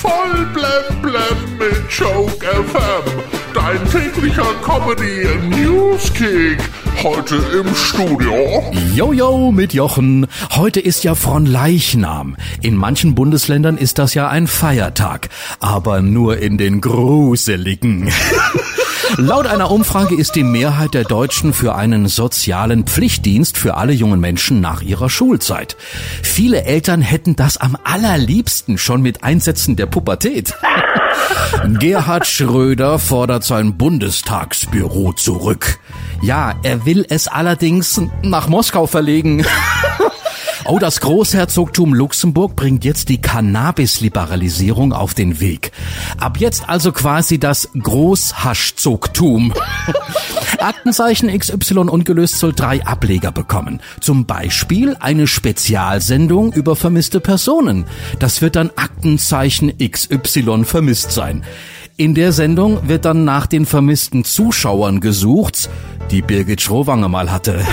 Voll blem blem mit Joke FM. Dein täglicher Comedy Newskick. Heute im Studio. Jojo mit Jochen. Heute ist ja Fronleichnam. In manchen Bundesländern ist das ja ein Feiertag. Aber nur in den gruseligen. Laut einer Umfrage ist die Mehrheit der Deutschen für einen sozialen Pflichtdienst für alle jungen Menschen nach ihrer Schulzeit. Viele Eltern hätten das am allerliebsten schon mit Einsätzen der Pubertät. Gerhard Schröder fordert sein Bundestagsbüro zurück. Ja, er will es allerdings nach Moskau verlegen. Oh, das Großherzogtum Luxemburg bringt jetzt die Cannabis-Liberalisierung auf den Weg. Ab jetzt also quasi das Großhaschzogtum. Aktenzeichen XY ungelöst soll drei Ableger bekommen. Zum Beispiel eine Spezialsendung über vermisste Personen. Das wird dann Aktenzeichen XY vermisst sein. In der Sendung wird dann nach den vermissten Zuschauern gesucht, die Birgit Schrowange mal hatte.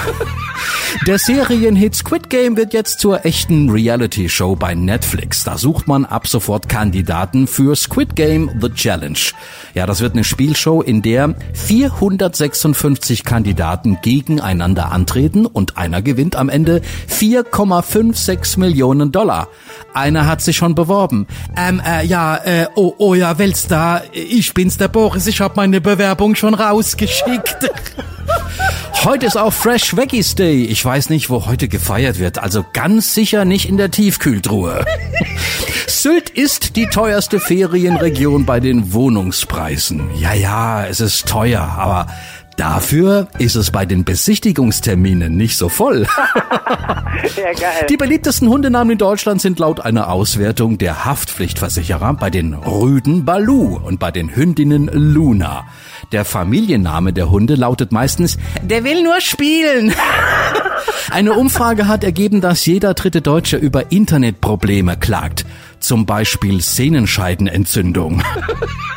Der Serienhit Squid Game wird jetzt zur echten Reality-Show bei Netflix. Da sucht man ab sofort Kandidaten für Squid Game The Challenge. Ja, das wird eine Spielshow, in der 456 Kandidaten gegeneinander antreten und einer gewinnt am Ende 4,56 Millionen Dollar. Einer hat sich schon beworben. Ähm, äh, ja, äh, oh, oh ja, Weltstar, ich bin's, der Boris, ich habe meine Bewerbung schon rausgeschickt. Heute ist auch Fresh Veggies Day. Ich weiß nicht, wo heute gefeiert wird. Also ganz sicher nicht in der Tiefkühltruhe. Sylt ist die teuerste Ferienregion bei den Wohnungspreisen. Ja, ja, es ist teuer, aber Dafür ist es bei den Besichtigungsterminen nicht so voll. Ja, geil. Die beliebtesten Hundenamen in Deutschland sind laut einer Auswertung der Haftpflichtversicherer bei den Rüden Balu und bei den Hündinnen Luna. Der Familienname der Hunde lautet meistens, der will nur spielen. Eine Umfrage hat ergeben, dass jeder dritte Deutsche über Internetprobleme klagt. Zum Beispiel Sehnenscheidenentzündung.